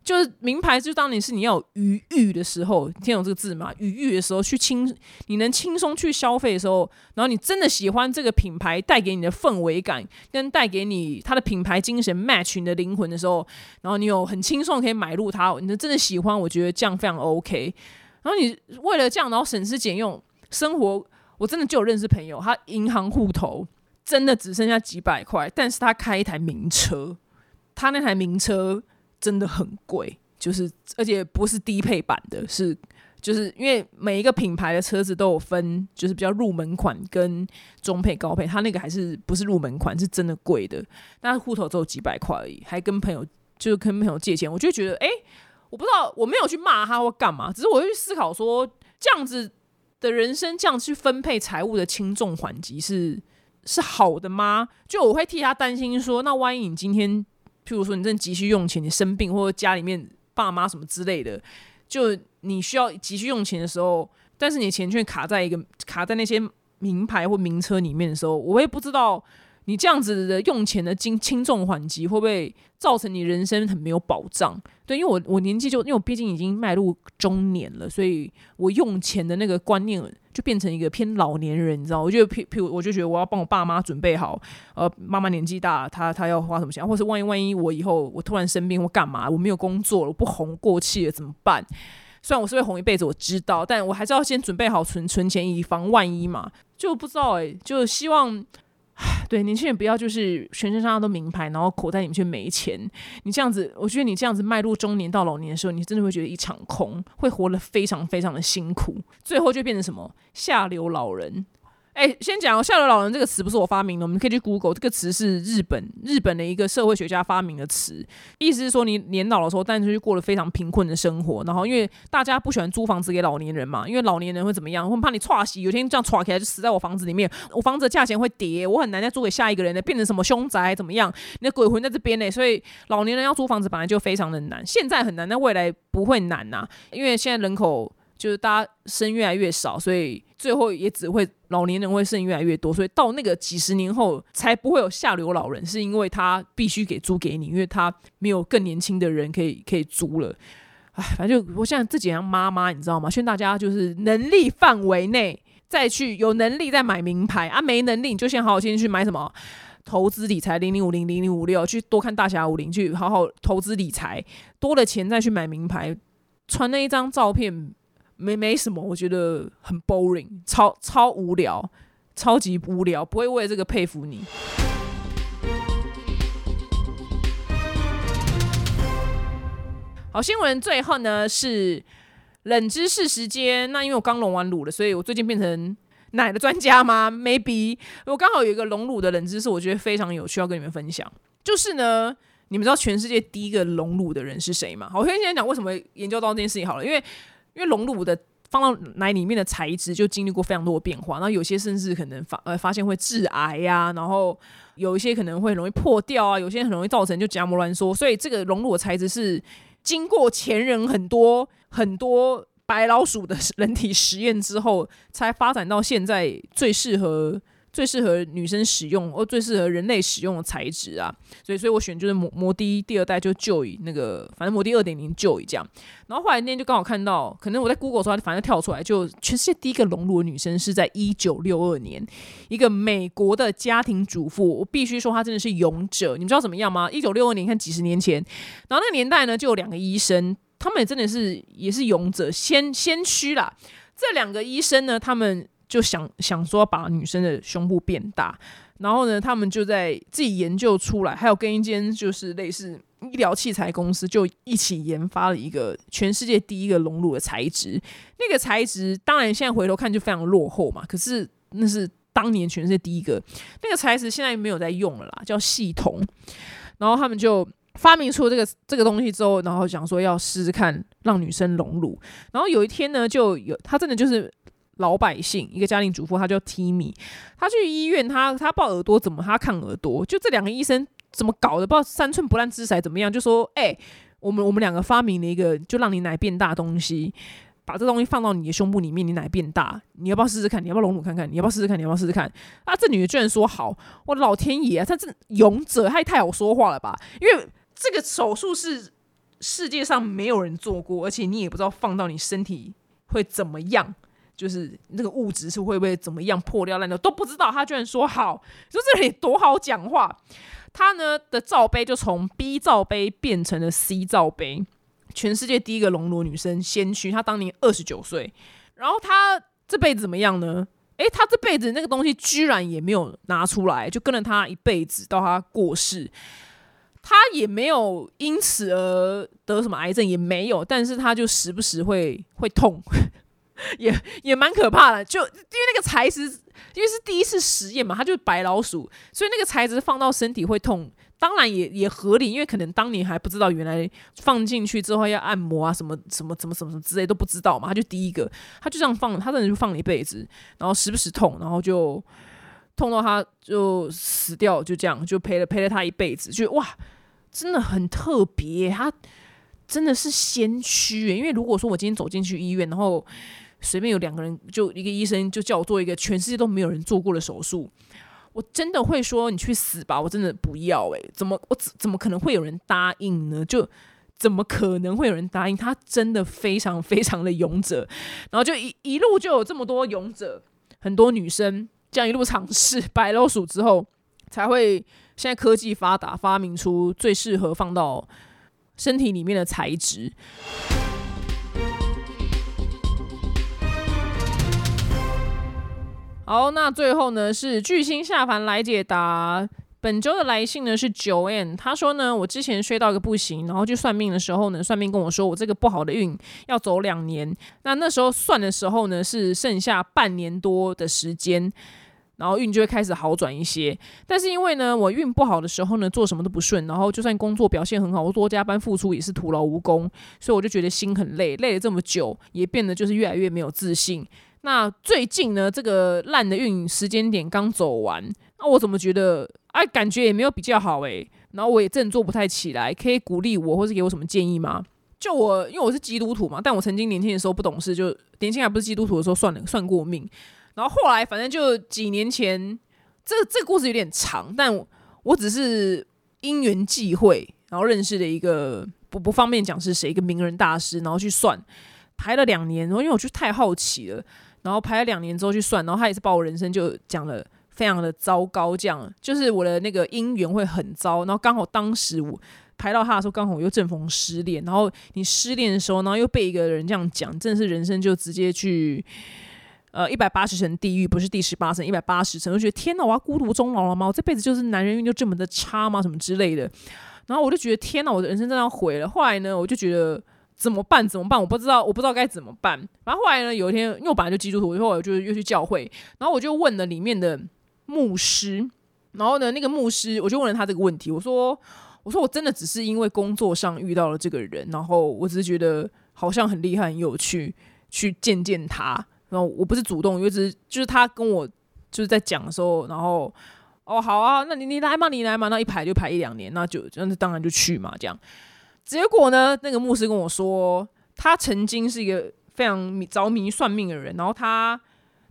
就是名牌，就当你是你要有余裕的时候，听懂这个字吗？余裕的时候去轻，你能轻松去消费的时候，然后你真的喜欢这个品牌带给你的氛围感，跟带给你它的品牌精神 match 你的灵魂的时候，然后你有很轻松可以买入它，你真的喜欢，我觉得这样非常 OK。然后你为了这样，然后省吃俭用生活，我真的就有认识朋友，他银行户头真的只剩下几百块，但是他开一台名车，他那台名车。真的很贵，就是而且不是低配版的，是就是因为每一个品牌的车子都有分，就是比较入门款跟中配、高配，它那个还是不是入门款，是真的贵的。但是户头只有几百块而已，还跟朋友就是跟朋友借钱，我就觉得，哎，我不知道，我没有去骂他或干嘛，只是我会去思考说，这样子的人生，这样去分配财务的轻重缓急是是好的吗？就我会替他担心说，那万一你今天。譬如说，你正急需用钱，你生病或者家里面爸妈什么之类的，就你需要急需用钱的时候，但是你钱却卡在一个卡在那些名牌或名车里面的时候，我也不知道。你这样子的用钱的轻轻重缓急，会不会造成你人生很没有保障？对，因为我我年纪就因为我毕竟已经迈入中年了，所以我用钱的那个观念就变成一个偏老年人，你知道？我就譬譬如我就觉得我要帮我爸妈准备好，呃，妈妈年纪大，她她要花什么钱，或是万一万一我以后我突然生病或干嘛，我没有工作了，我不红过气了怎么办？虽然我是会红一辈子，我知道，但我还是要先准备好存存钱，以防万一嘛。就不知道哎，就希望。[SIGHS] 对，年轻人不要就是全身上下都名牌，然后口袋里面却没钱。你这样子，我觉得你这样子迈入中年到老年的时候，你真的会觉得一场空，会活得非常非常的辛苦，最后就变成什么下流老人。哎，先讲“下流老人”这个词不是我发明的，我们可以去 Google，这个词是日本日本的一个社会学家发明的词，意思是说你年老的时候，但是就过了非常贫困的生活，然后因为大家不喜欢租房子给老年人嘛，因为老年人会怎么样？会怕你踹死，有天这样踹起来就死在我房子里面，我房子的价钱会跌，我很难再租给下一个人的，变成什么凶宅怎么样？你的鬼魂在这边呢，所以老年人要租房子本来就非常的难，现在很难，那未来不会难呐，因为现在人口。就是大家生越来越少，所以最后也只会老年人会生越来越多，所以到那个几十年后才不会有下流老人，是因为他必须给租给你，因为他没有更年轻的人可以可以租了。哎，反正就我现在自己当妈妈，你知道吗？劝大家就是能力范围内再去有能力再买名牌啊，没能力你就先好好先去买什么投资理财零零五零零零五六，去多看大侠五零，去好好投资理财，多了钱再去买名牌，传那一张照片。没没什么，我觉得很 boring，超超无聊，超级无聊，不会为了这个佩服你。好新闻最后呢是冷知识时间。那因为我刚隆完乳了，所以我最近变成奶的专家吗？Maybe 我刚好有一个隆乳的冷知识，我觉得非常有趣，要跟你们分享。就是呢，你们知道全世界第一个隆乳的人是谁吗？好，我先先讲为什么研究到这件事情好了，因为因为隆乳的放到奶里面的材质就经历过非常多的变化，然后有些甚至可能发呃发现会致癌呀，然后有一些可能会容易破掉啊，有些很容易造成就夹膜挛缩，所以这个隆乳的材质是。经过前人很多很多白老鼠的人体实验之后，才发展到现在最适合。最适合女生使用，或最适合人类使用的材质啊，所以，所以我选就是摩摩的第二代就就以那个，反正摩的二点零就以这样。然后后来那天就刚好看到，可能我在 Google 的时候，反正跳出来，就全世界第一个隆乳的女生是在一九六二年，一个美国的家庭主妇。我必须说，她真的是勇者。你们知道怎么样吗？一九六二年，看几十年前，然后那个年代呢，就有两个医生，他们也真的是也是勇者，先先驱啦。这两个医生呢，他们。就想想说把女生的胸部变大，然后呢，他们就在自己研究出来，还有跟一间就是类似医疗器材公司就一起研发了一个全世界第一个隆乳的材质。那个材质当然现在回头看就非常落后嘛，可是那是当年全世界第一个那个材质，现在没有在用了啦，叫系统。然后他们就发明出这个这个东西之后，然后想说要试试看让女生隆乳。然后有一天呢，就有他真的就是。老百姓，一个家庭主妇，她叫 Timmy，她去医院，她她抱耳朵怎么？她看耳朵，就这两个医生怎么搞的？不知道三寸不烂之材怎么样？就说，哎，我们我们两个发明了一个，就让你奶变大东西，把这东西放到你的胸部里面，你奶变大，你要不要试试看？你要不要隆乳看看？你要不要试试看？你要不要试试看？啊，这女的居然说好！我老天爷啊，她这勇者，她也太好说话了吧？因为这个手术是世界上没有人做过，而且你也不知道放到你身体会怎么样。就是那个物质是会不会怎么样破掉烂掉都不知道，他居然说好，说这里多好讲话。他呢的罩杯就从 B 罩杯变成了 C 罩杯，全世界第一个隆乳女生先驱。她当年二十九岁，然后她这辈子怎么样呢？诶，她这辈子那个东西居然也没有拿出来，就跟了她一辈子到她过世，她也没有因此而得什么癌症，也没有，但是她就时不时会会痛。也也蛮可怕的，就因为那个材质，因为是第一次实验嘛，它就是白老鼠，所以那个材质放到身体会痛，当然也也合理，因为可能当年还不知道原来放进去之后要按摩啊，什么什么什么什么什么之类都不知道嘛，他就第一个，他就这样放，他真的就放了一辈子，然后时不时痛，然后就痛到他就死掉，就这样就陪了陪了他一辈子，就哇，真的很特别，他真的是先驱，因为如果说我今天走进去医院，然后随便有两个人，就一个医生就叫我做一个全世界都没有人做过的手术，我真的会说你去死吧！我真的不要诶，怎么我怎么可能会有人答应呢？就怎么可能会有人答应？他真的非常非常的勇者，然后就一一路就有这么多勇者，很多女生这样一路尝试白老鼠之后，才会现在科技发达，发明出最适合放到身体里面的材质。好，那最后呢是巨星下凡来解答。本周的来信呢是九 N，他说呢，我之前睡到一个不行，然后去算命的时候呢，算命跟我说我这个不好的运要走两年。那那时候算的时候呢，是剩下半年多的时间，然后运就会开始好转一些。但是因为呢，我运不好的时候呢，做什么都不顺，然后就算工作表现很好，我多加班付出也是徒劳无功，所以我就觉得心很累，累了这么久，也变得就是越来越没有自信。那最近呢，这个烂的运时间点刚走完，那我怎么觉得哎，感觉也没有比较好诶。然后我也振作不太起来，可以鼓励我，或是给我什么建议吗？就我，因为我是基督徒嘛，但我曾经年轻的时候不懂事，就年轻还不是基督徒的时候算了算过命。然后后来反正就几年前，这这个故事有点长，但我只是因缘际会，然后认识了一个不不方便讲是谁，一个名人大师，然后去算，排了两年，然后因为我就太好奇了。然后排了两年之后去算，然后他也是把我人生就讲了非常的糟糕，这样就是我的那个姻缘会很糟。然后刚好当时我排到他的时候，刚好我又正逢失恋，然后你失恋的时候，然后又被一个人这样讲，真的是人生就直接去。呃，一百八十层地狱不是第十八层，一百八十层，我觉得天哪，我要孤独终老了吗？我这辈子就是男人运就这么的差吗？什么之类的。然后我就觉得天哪，我的人生真的要毁了。后来呢，我就觉得怎么办？怎么办？我不知道，我不知道该怎么办。然后后来呢，有一天，因为我本来就基督徒，后我就又去教会，然后我就问了里面的牧师，然后呢，那个牧师我就问了他这个问题，我说，我说我真的只是因为工作上遇到了这个人，然后我只是觉得好像很厉害、很有趣，去见见他。然后我不是主动，因为只是就是他跟我就是在讲的时候，然后哦好啊，那你你来嘛，你来嘛，那一排就排一两年，那就那当然就去嘛，这样。结果呢，那个牧师跟我说，他曾经是一个非常着迷算命的人，然后他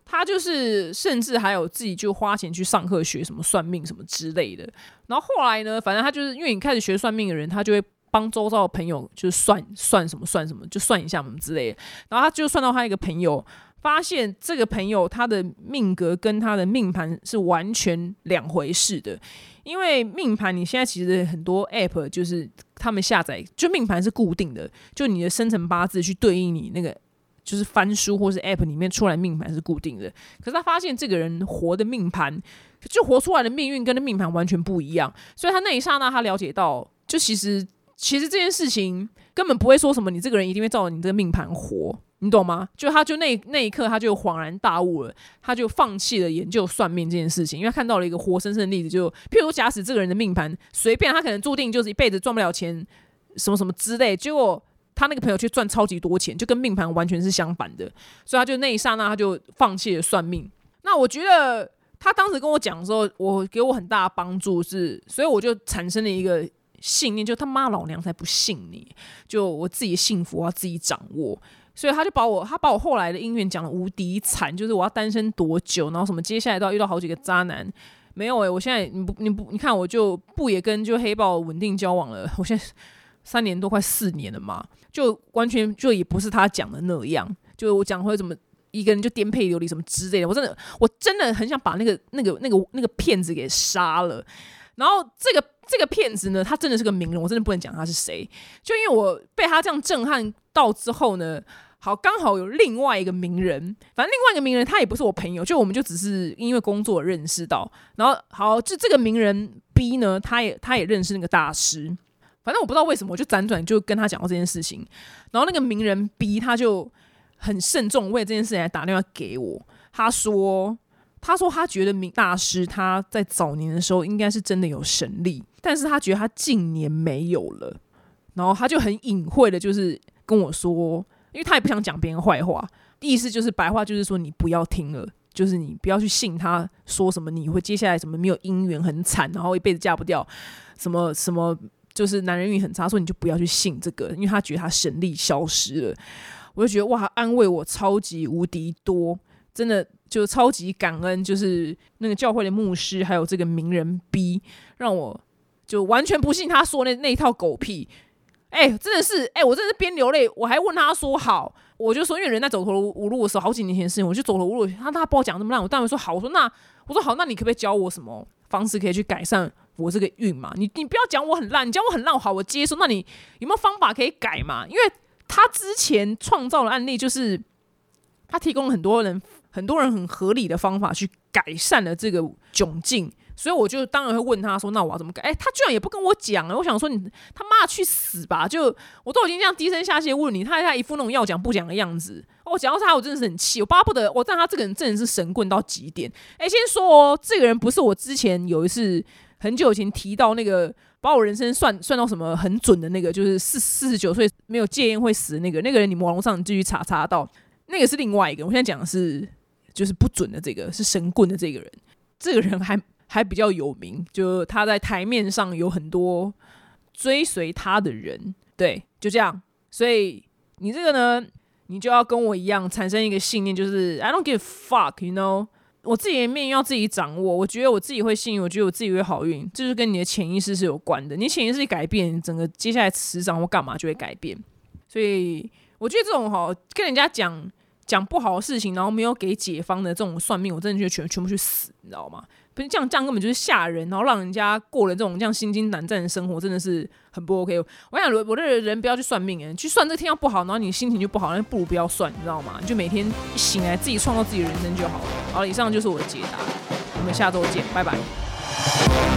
他就是甚至还有自己就花钱去上课学什么算命什么之类的。然后后来呢，反正他就是因为你开始学算命的人，他就会帮周遭的朋友就是算算什么算什么，就算一下什么之类的。然后他就算到他一个朋友。发现这个朋友他的命格跟他的命盘是完全两回事的，因为命盘你现在其实很多 app 就是他们下载，就命盘是固定的，就你的生辰八字去对应你那个就是翻书或是 app 里面出来命盘是固定的。可是他发现这个人活的命盘，就活出来的命运跟那命盘完全不一样，所以他那一刹那他了解到，就其实其实这件事情根本不会说什么，你这个人一定会照着你这个命盘活。你懂吗？就他就那那一刻，他就恍然大悟了，他就放弃了研究算命这件事情，因为他看到了一个活生生的例子，就譬如假使这个人的命盘随便他可能注定就是一辈子赚不了钱，什么什么之类，结果他那个朋友却赚超级多钱，就跟命盘完全是相反的，所以他就那一刹那他就放弃了算命。那我觉得他当时跟我讲的时候，我给我很大的帮助是，所以我就产生了一个信念，就他妈老娘才不信你，就我自己幸福要自己掌握。所以他就把我，他把我后来的姻缘讲的无敌惨，就是我要单身多久，然后什么接下来都要遇到好几个渣男，没有诶，我现在你不你不你看我就不也跟就黑豹稳定交往了，我现在三年多快四年了嘛，就完全就也不是他讲的那样，就我讲会怎么一个人就颠沛流离什么之类的，我真的我真的很想把那个那个那个那个骗子给杀了，然后这个。这个骗子呢，他真的是个名人，我真的不能讲他是谁。就因为我被他这样震撼到之后呢，好，刚好有另外一个名人，反正另外一个名人他也不是我朋友，就我们就只是因为工作认识到。然后好，就这个名人 B 呢，他也他也认识那个大师。反正我不知道为什么，我就辗转就跟他讲过这件事情。然后那个名人 B 他就很慎重为这件事情来打电话给我，他说。他说他觉得明大师他在早年的时候应该是真的有神力，但是他觉得他近年没有了，然后他就很隐晦的，就是跟我说，因为他也不想讲别人坏话，意思就是白话就是说你不要听了，就是你不要去信他说什么你会接下来什么没有姻缘很惨，然后一辈子嫁不掉，什么什么就是男人运很差，说你就不要去信这个，因为他觉得他神力消失了，我就觉得哇，安慰我超级无敌多。真的就超级感恩，就是那个教会的牧师，还有这个名人 B，让我就完全不信他说那那一套狗屁。哎，真的是，哎，我真的是边流泪，我还问他说好，我就说因为人在走投无路的时候，好几年前的事情，我就走投无路。他他帮我讲那么烂，我当然说好。我说那我说好，那你可不可以教我什么方式可以去改善我这个运嘛？你你不要讲我很烂，你讲我很烂，好，我接受。那你有没有方法可以改嘛？因为他之前创造的案例就是他提供很多人。很多人很合理的方法去改善了这个窘境，所以我就当然会问他说：“那我要怎么改？”哎，他居然也不跟我讲了。我想说你他妈去死吧！就我都已经这样低声下气问你，他他一副那种要讲不讲的样子。我讲到他，我真的是很气，我巴不得我但他这个人真的是神棍到极点。哎，先说哦，这个人不是我之前有一次很久以前提到那个把我人生算算到什么很准的那个，就是四四十九岁没有戒烟会死的那个那个人。你网络上继续查查到，那个是另外一个。我现在讲的是。就是不准的这个是神棍的这个人，这个人还还比较有名，就他在台面上有很多追随他的人，对，就这样。所以你这个呢，你就要跟我一样产生一个信念，就是 I don't give fuck，you know，我自己的命运要自己掌握。我觉得我自己会幸运，我觉得我自己会好运，这就跟你的潜意识是有关的。你潜意识改变，整个接下来磁场或干嘛就会改变。所以我觉得这种哈，跟人家讲。讲不好的事情，然后没有给解方的这种算命，我真的觉得全全部去死，你知道吗？不是这样，这样根本就是吓人，然后让人家过了这种这样心惊胆战的生活，真的是很不 OK。我想，我我的人不要去算命，哎，去算这天要不好，然后你心情就不好，那不如不要算，你知道吗？你就每天一醒来自己创造自己的人生就好了。好了，以上就是我的解答，我们下周见，拜拜。